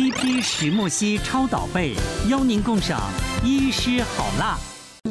一批石墨烯超导被，邀您共赏医师好辣。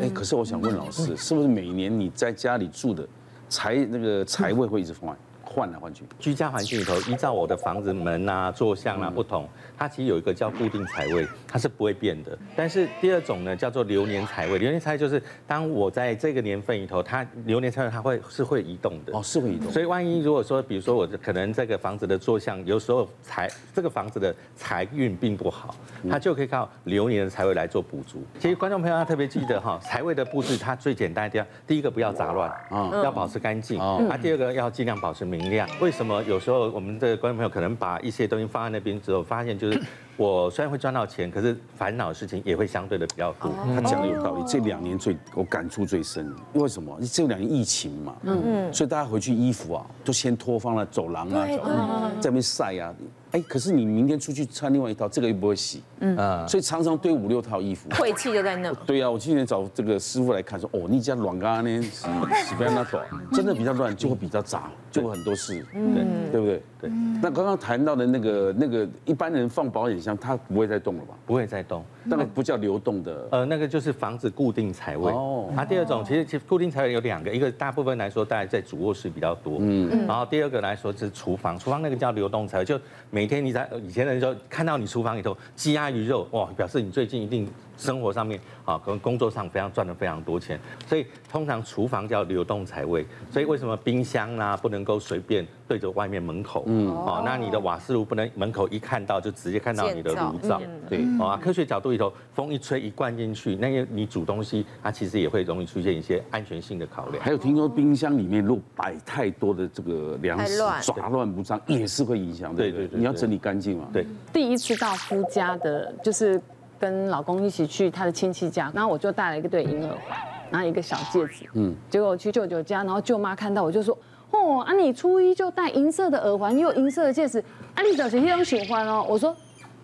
哎，可是我想问老师，是不是每年你在家里住的财那个财位会一直放？换来换去，居家环境里头，依照我的房子门啊、坐向啊不同，它其实有一个叫固定财位，它是不会变的。但是第二种呢，叫做流年财位。流年财位就是当我在这个年份里头，它流年财位它会是会移动的哦，是会移动。所以万一如果说，比如说我可能这个房子的坐向，有时候财这个房子的财运并不好，它就可以靠流年的财位来做补足。其实观众朋友要特别记得哈，财位的布置它最简单一点，第一个不要杂乱啊，要保持干净啊，第二个要尽量保持明。为什么？有时候我们的观众朋友可能把一些东西放在那边之后，发现就是我虽然会赚到钱，可是烦恼的事情也会相对的比较多。他讲的有道理，这两年最我感触最深，为什么？这两年疫情嘛，嗯。嗯，所以大家回去衣服啊，都先脱放在走廊啊，在那边晒啊。哎，可是你明天出去穿另外一套，这个又不会洗，嗯，所以常常堆五六套衣服，晦气就在那。对呀，我今天找这个师傅来看，说哦，你家乱干呢，洗洗不要那短，真的比较乱，就会比较杂，就会很多事，对，对不对？对。那刚刚谈到的那个那个一般人放保险箱，它不会再动了吧？不会再动，那个不叫流动的，呃，那个就是房子固定财位。哦。它第二种其实其实固定财位有两个，一个大部分来说大概在主卧室比较多，嗯，然后第二个来说是厨房，厨房那个叫流动财位，就每天你在以前。的人说看到你厨房里头鸡鸭鱼肉，哇，表示你最近一定生活上面啊，跟工作上非常赚了非常多钱。所以通常厨房叫流动财位。所以为什么冰箱啦不能够随便对着外面门口？嗯，哦，那你的瓦斯炉不能门口一看到就直接看到你的炉灶。对，啊，科学角度里头，风一吹一灌进去，那个你煮东西，它其实也会容易出现一些安全性的考量。还有听说冰箱里面如果摆太多的这个粮食，杂乱无章，也是会影响。对对对，你要整理干净嘛。对，第一次到夫家的，就是跟老公一起去他的亲戚家，然后我就带了一个对银耳环，然后一个小戒指，嗯，结果我去舅舅家，然后舅妈看到我就说，哦，啊你初一就戴银色的耳环，又有银色的戒指，啊你表情这种喜欢哦，我说，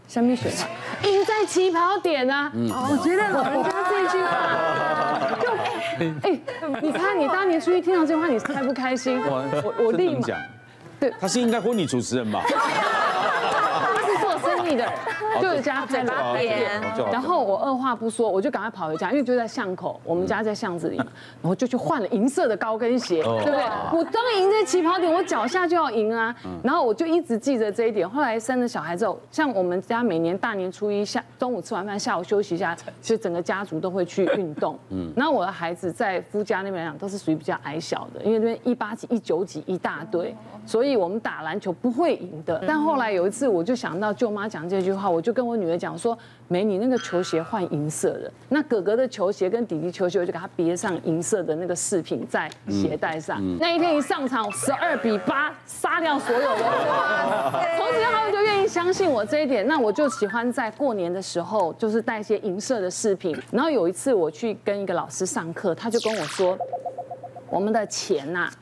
什么喜欢？赢在起跑点啊，嗯，我觉得老人家这一句话，就，哎，你看你当年初一听到这句话，你开不开心？我我我立马，对，他是应该婚礼主持人吧？的人就是家在那边，然后我二话不说，我就赶快跑回家，因为就在巷口，我们家在巷子里嘛，然后就去换了银色的高跟鞋，对不对？我当赢在起跑点，我脚下就要赢啊，然后我就一直记着这一点。后来生了小孩之后，像我们家每年大年初一下中午吃完饭，下午休息一下，就整个家族都会去运动。嗯，然后我的孩子在夫家那边来讲都是属于比较矮小的，因为那边一八几、一九几一大堆，所以我们打篮球不会赢的。但后来有一次，我就想到舅妈讲。讲这句话，我就跟我女儿讲说：“美女，那个球鞋换银色的，那哥哥的球鞋跟弟弟球鞋，我就给他别上银色的那个饰品在鞋带上。嗯嗯、那一天一上场，十二比八杀掉所有的人，从此他们就愿意相信我这一点。那我就喜欢在过年的时候，就是带一些银色的饰品。然后有一次我去跟一个老师上课，他就跟我说：我们的钱呐、啊。”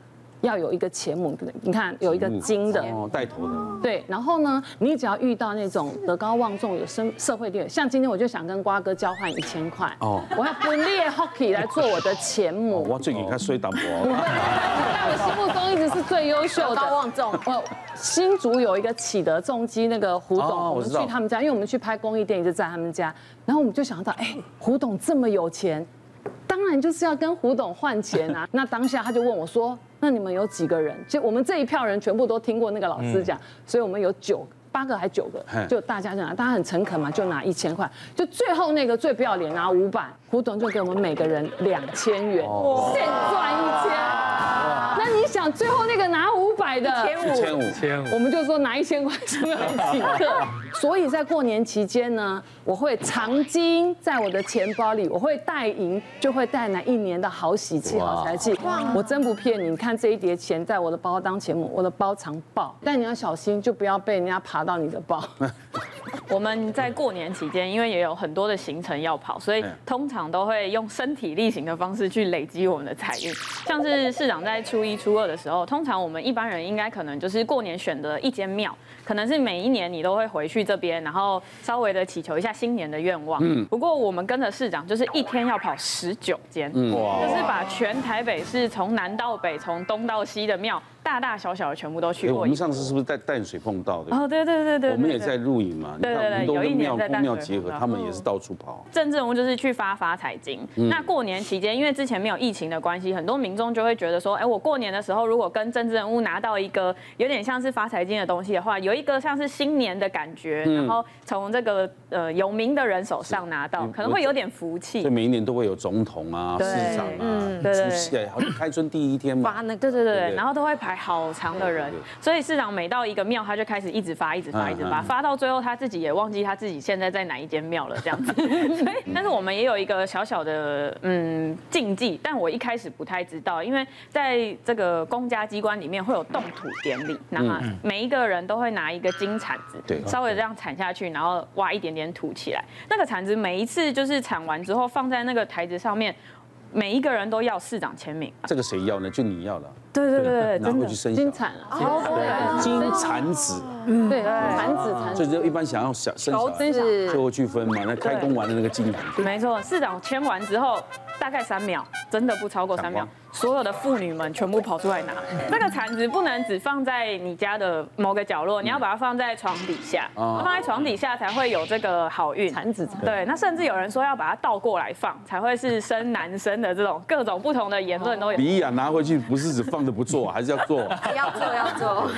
要有一个钱母，你看有一个金的哦，带头的。对，然后呢，你只要遇到那种德高望重、有社社会地位，像今天我就想跟瓜哥交换一千块哦，我要分裂 hockey 来做我的钱母。我最近看衰打波，在我心目中一直是最优秀的。德高望重。哦，新竹有一个启德重机那个胡董，我们去他们家，因为我们去拍公益电影就在他们家，然后我们就想到，哎，胡董这么有钱，当然就是要跟胡董换钱啊。那当下他就问我说。那你们有几个人？就我们这一票人全部都听过那个老师讲，所以我们有九八个还九个，就大家就拿，大家很诚恳嘛，就拿一千块，就最后那个最不要脸拿五百，胡董就给我们每个人两千元，现赚一千。想最后那个拿五百的，一千五，一千五，我们就说拿一千块是不是很请客？所以在过年期间呢，我会藏金在我的钱包里，我会带银，就会带来一年的好喜气、好财气。我真不骗你，你看这一叠钱在我的包当钱母，我的包藏爆，但你要小心，就不要被人家爬到你的包。我们在过年期间，因为也有很多的行程要跑，所以通常都会用身体力行的方式去累积我们的财运。像是市长在初一、初二的时候，通常我们一般人应该可能就是过年选择一间庙，可能是每一年你都会回去这边，然后稍微的祈求一下新年的愿望。嗯。不过我们跟着市长，就是一天要跑十九间，哇，就是把全台北市从南到北、从东到西的庙。大大小小的全部都去过。我们上次是不是在淡水碰到的？哦，对对对对。我们也在录影嘛。对对对，有一年在淡水结合，他们也是到处跑。政治人物就是去发发财金。那过年期间，因为之前没有疫情的关系，很多民众就会觉得说，哎，我过年的时候如果跟政治人物拿到一个有点像是发财金的东西的话，有一个像是新年的感觉，然后从这个呃有名的人手上拿到，可能会有点福气。所以每一年都会有总统啊、市长啊，对对对，好像开春第一天嘛，发那个，对对对，然后都会排好长的人，所以市长每到一个庙，他就开始一直发，一直发，一直发，发到最后他自己也忘记他自己现在在哪一间庙了，这样子。所以，但是我们也有一个小小的嗯禁忌，但我一开始不太知道，因为在这个公家机关里面会有动土典礼，那么每一个人都会拿一个金铲子，对，稍微这样铲下去，然后挖一点点土起来。那个铲子每一次就是铲完之后放在那个台子上面，每一个人都要市长签名。这个谁要呢？就你要了。对对对对，拿回去生金产了，金产子，嗯，对，产子产子。所以就一般想要想生小孩，就会去分嘛。那开工完的那个金盘。没错，市长签完之后。大概三秒，真的不超过三秒，所有的妇女们全部跑出来拿。那个铲子不能只放在你家的某个角落，你要把它放在床底下，放在床底下才会有这个好运。铲子，对，那甚至有人说要把它倒过来放，才会是生男生的这种各种不同的言论都有。李雅拿回去不是只放着不做，还是要做？要做 要做。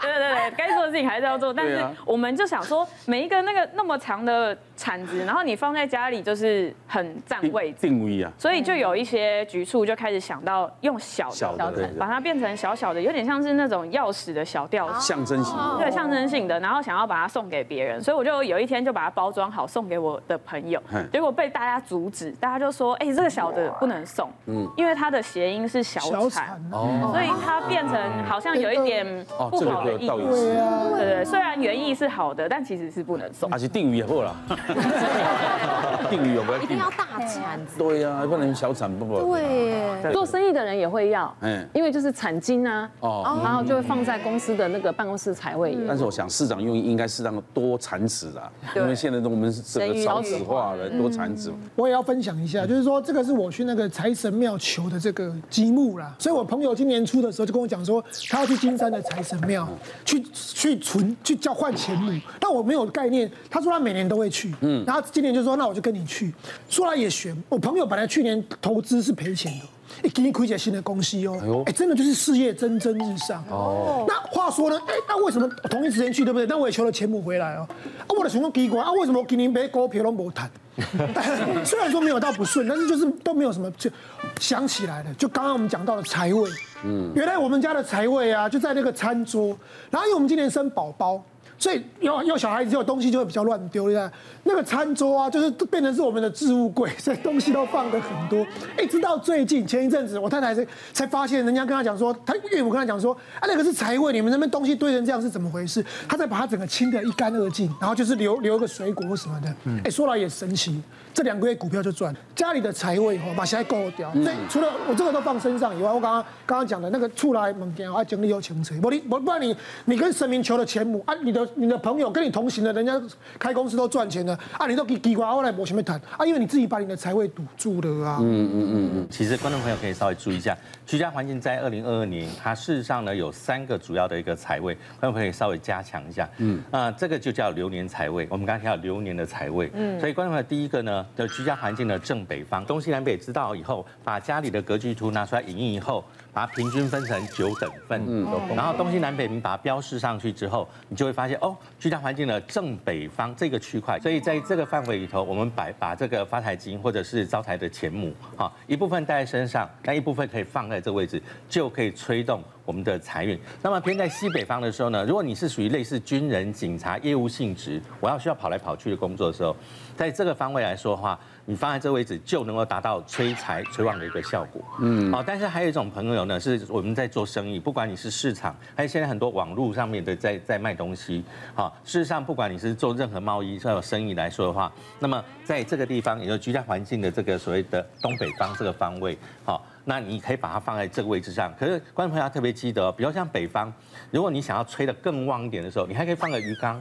对对对，该做的事情还是要做。但是我们就想说，每一个那个那么长的铲子，然后你放在家里就是很占位置。所以就有一些局处就开始想到用小的，小的，把它变成小小的，有点像是那种钥匙的小吊饰，象征性的，对，象征性的，然后想要把它送给别人，所以我就有一天就把它包装好送给我的朋友，结果被大家阻止，大家就说，哎，这个小的不能送，嗯，因为它的谐音是小产，哦，所以它变成好像有一点不好的意思，对对，虽然原意是好的，但其实是不能送，而且定语也好了，定语有没有？一定要。大铲子，对呀。不能小铲不不，对，做生意的人也会要，嗯，因为就是产金啊，哦，然后就会放在公司的那个办公室财位。但是我想市长用意应该适当的多产子啦，因为现在我们是整个少子化了，多产子。我也要分享一下，就是说这个是我去那个财神庙求的这个积木啦，所以我朋友今年初的时候就跟我讲说，他要去金山的财神庙去去存去交换钱母，但我没有概念，他说他每年都会去，嗯，然后今年就说那我就跟你去，说来也悬，我朋友本来去。年投资是赔钱的，一给你亏起新的公司哦，哎，真的就是事业蒸蒸日上哦。那话说呢，哎，那为什么同一时间去，对不对？那我也求了钱母回来哦。啊，我的情况奇怪啊，为什么今年买股票都没谈？虽然说没有到不顺，但是就是都没有什么，就想起来了。就刚刚我们讲到的财位，嗯，原来我们家的财位啊，就在那个餐桌。然后因为我们今年生宝宝。所以要要小孩子，有东西就会比较乱丢，对吧？那个餐桌啊，就是变成是我们的置物柜，所以东西都放的很多。一直到最近前一阵子，我太太才才发现，人家跟他讲说，他岳母跟他讲说，啊，那个是财位，你们那边东西堆成这样是怎么回事？他再把它整个清得一干二净，然后就是留留个水果什么的。哎，说来也神奇，这两个月股票就赚。家里的财位哈，把现在够掉。所以除了我这个都放身上以外，我刚刚刚刚讲的那个出来门店啊，整理有清洁。我你我不然你你跟神明求的钱母啊，你的。你的朋友跟你同行的，人家开公司都赚钱了啊，你都给给过来，我前面谈啊，因为你自己把你的财位堵住了啊。嗯嗯嗯嗯。其实观众朋友可以稍微注意一下，居家环境在二零二二年，它事实上呢有三个主要的一个财位，观众朋友可以稍微加强一下。嗯。啊，这个就叫流年财位。我们刚才提到流年的财位。嗯。所以观众朋友第一个呢，的居家环境的正北方，东西南北知道以后，把家里的格局图拿出来影印以后。把它平均分成九等份，嗯，然后东西南北你把它标示上去之后，你就会发现哦，居家环境的正北方这个区块，所以在这个范围里头，我们摆把这个发财金或者是招财的钱母，哈，一部分带在身上，那一部分可以放在这个位置，就可以催动我们的财运。那么偏在西北方的时候呢，如果你是属于类似军人、警察业务性质，我要需要跑来跑去的工作的时候，在这个方位来说的话。你放在这个位置就能够达到催财催旺的一个效果。嗯，好，但是还有一种朋友呢，是我们在做生意，不管你是市场，还有现在很多网络上面的在在卖东西，好，事实上不管你是做任何贸易还有生意来说的话，那么在这个地方，也就是居家环境的这个所谓的东北方这个方位，好，那你可以把它放在这个位置上。可是观众朋友要特别记得，比如像北方，如果你想要催得更旺一点的时候，你还可以放个鱼缸、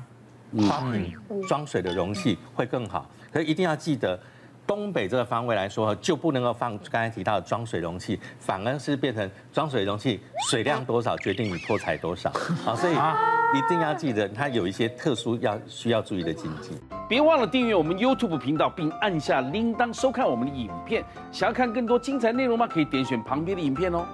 花瓶装水的容器会更好。可是一定要记得。东北这个方位来说，就不能够放刚才提到的装水容器，反而是变成装水容器水量多少决定你破财多少。好，所以一定要记得，它有一些特殊要需要注意的禁忌。别忘了订阅我们 YouTube 频道，并按下铃铛收看我们的影片。想要看更多精彩内容吗？可以点选旁边的影片哦。